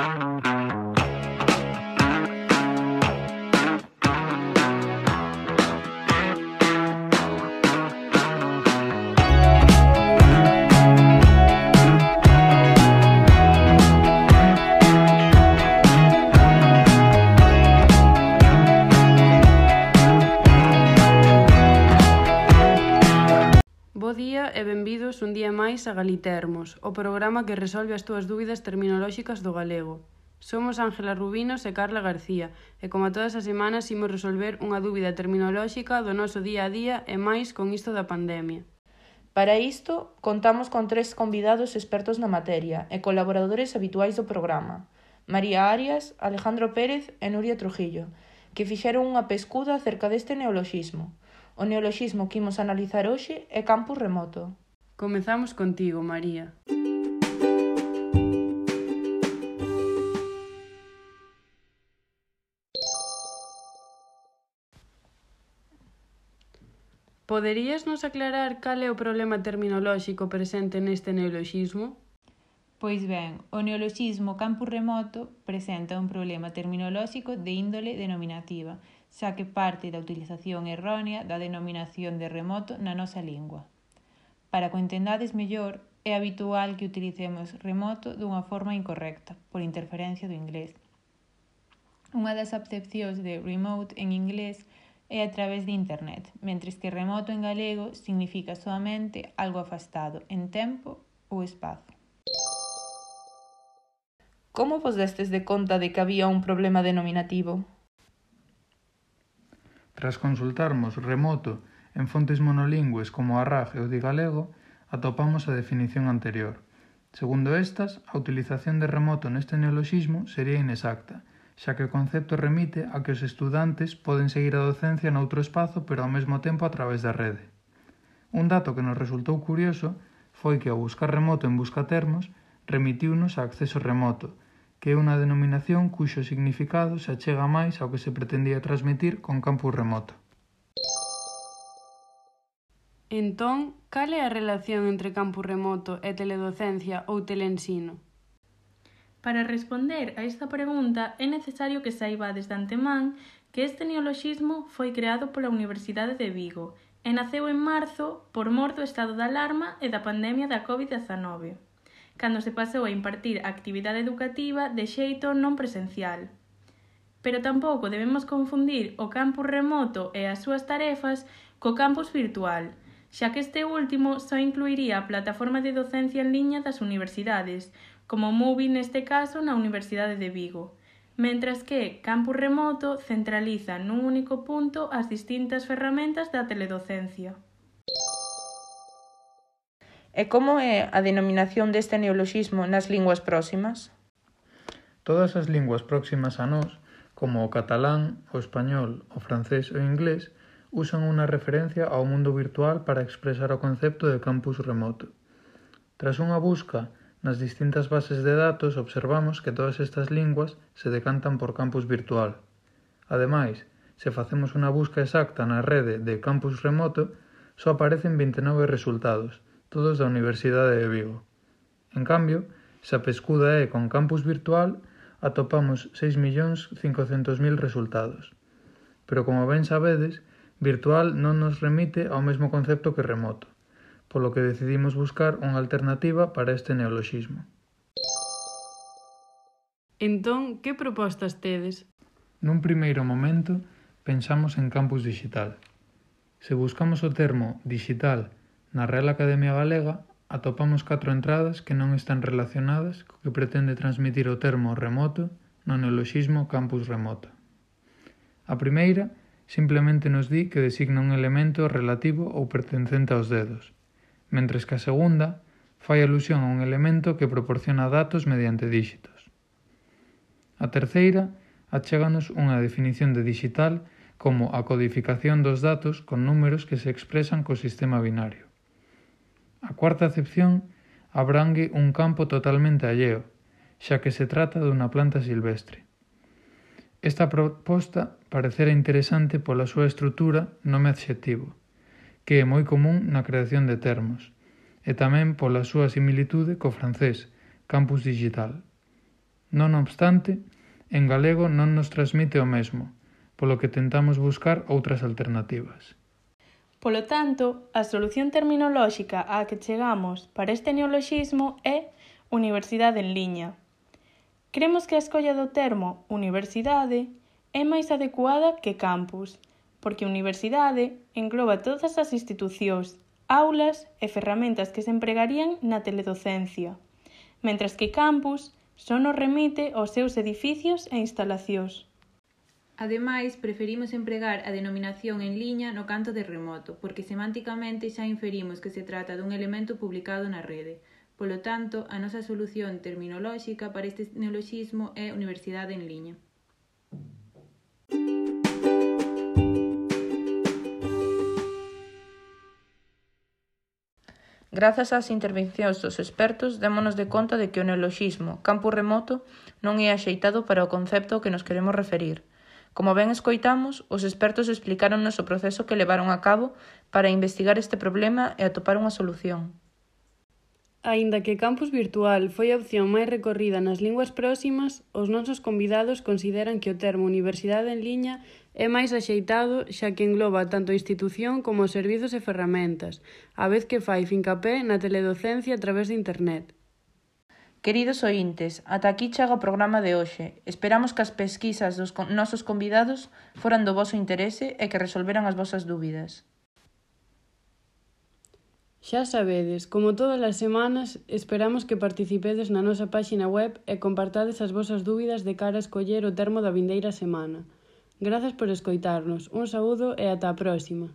Uh-huh. máis a Galitermos, o programa que resolve as túas dúbidas terminolóxicas do galego. Somos Ángela Rubinos e Carla García, e como todas as semanas imos resolver unha dúbida terminolóxica do noso día a día e máis con isto da pandemia. Para isto, contamos con tres convidados expertos na materia e colaboradores habituais do programa, María Arias, Alejandro Pérez e Nuria Trujillo, que fixeron unha pescuda acerca deste neoloxismo. O neoloxismo que imos analizar hoxe é campus remoto. Comezamos contigo, María. Poderías nos aclarar cal é o problema terminolóxico presente neste neoloxismo? Pois ben, o neoloxismo campo remoto presenta un problema terminolóxico de índole denominativa, xa que parte da utilización errónea da denominación de remoto na nosa lingua. Para que o entendades mellor, é habitual que utilicemos remoto dunha forma incorrecta, por interferencia do inglés. Unha das acepcións de remote en inglés é a través de internet, mentres que remoto en galego significa soamente algo afastado en tempo ou espazo. Como vos destes de conta de que había un problema denominativo? Tras consultarmos remoto En fontes monolingües como a Raj e o Digalego atopamos a definición anterior. Segundo estas, a utilización de remoto neste neoloxismo sería inexacta, xa que o concepto remite a que os estudantes poden seguir a docencia noutro espazo pero ao mesmo tempo a través da rede. Un dato que nos resultou curioso foi que ao buscar remoto en buscatermos remitiunos a acceso remoto, que é unha denominación cuxo significado se achega máis ao que se pretendía transmitir con campus remoto. Entón, cal é a relación entre campus remoto e teledocencia ou teleensino? Para responder a esta pregunta é necesario que saibades de antemán que este neoloxismo foi creado pola Universidade de Vigo e naceu en marzo por mor do estado de alarma e da pandemia da COVID-19, cando se pasou a impartir actividade educativa de xeito non presencial. Pero tampouco debemos confundir o campus remoto e as súas tarefas co campus virtual, xa que este último só incluiría a plataforma de docencia en liña das universidades, como MUVI neste caso na Universidade de Vigo, mentras que Campus Remoto centraliza nun único punto as distintas ferramentas da teledocencia. E como é a denominación deste neoloxismo nas linguas próximas? Todas as linguas próximas a nós, como o catalán, o español, o francés e o inglés, usan unha referencia ao mundo virtual para expresar o concepto de campus remoto. Tras unha busca nas distintas bases de datos, observamos que todas estas linguas se decantan por campus virtual. Ademais, se facemos unha busca exacta na rede de campus remoto, só aparecen 29 resultados, todos da Universidade de Vigo. En cambio, se a pescuda é con campus virtual, atopamos 6.500.000 resultados. Pero como ben sabedes, Virtual non nos remite ao mesmo concepto que remoto, polo que decidimos buscar unha alternativa para este neoloxismo. Entón, que propostas tedes? Nun primeiro momento, pensamos en campus digital. Se buscamos o termo digital na Real Academia Galega, atopamos catro entradas que non están relacionadas co que pretende transmitir o termo remoto no neoloxismo campus remoto. A primeira simplemente nos di que designa un elemento relativo ou pertencente aos dedos, mentres que a segunda fai alusión a un elemento que proporciona datos mediante dígitos. A terceira achéganos unha definición de digital como a codificación dos datos con números que se expresan co sistema binario. A cuarta acepción abrangue un campo totalmente alleo, xa que se trata dunha planta silvestre. Esta proposta parecera interesante pola súa estrutura nome adxetivo, que é moi común na creación de termos, e tamén pola súa similitude co francés, campus digital. Non obstante, en galego non nos transmite o mesmo, polo que tentamos buscar outras alternativas. Polo tanto, a solución terminolóxica á que chegamos para este neoloxismo é universidade en liña. Cremos que a escolla do termo universidade é máis adecuada que campus, porque universidade engloba todas as institucións, aulas e ferramentas que se empregarían na teledocencia, mentras que campus só nos remite aos seus edificios e instalacións. Ademais, preferimos empregar a denominación en liña no canto de remoto, porque semánticamente xa inferimos que se trata dun elemento publicado na rede, Polo tanto, a nosa solución terminolóxica para este neoloxismo é universidade en liña. Grazas ás intervencións dos expertos, démonos de conta de que o neoloxismo campo remoto non é axeitado para o concepto ao que nos queremos referir. Como ben escoitamos, os expertos explicaronnos o proceso que levaron a cabo para investigar este problema e atopar unha solución. Aínda que campus virtual foi a opción máis recorrida nas linguas próximas, os nosos convidados consideran que o termo universidade en liña é máis axeitado xa que engloba tanto a institución como os servizos e ferramentas, a vez que fai fincapé na teledocencia a través de internet. Queridos ointes, ata aquí chega o programa de hoxe. Esperamos que as pesquisas dos nosos convidados foran do voso interese e que resolveran as vosas dúbidas. Xa sabedes, como todas as semanas, esperamos que participedes na nosa páxina web e compartades as vosas dúbidas de cara a escoller o termo da vindeira semana. Grazas por escoitarnos, un saúdo e ata a próxima.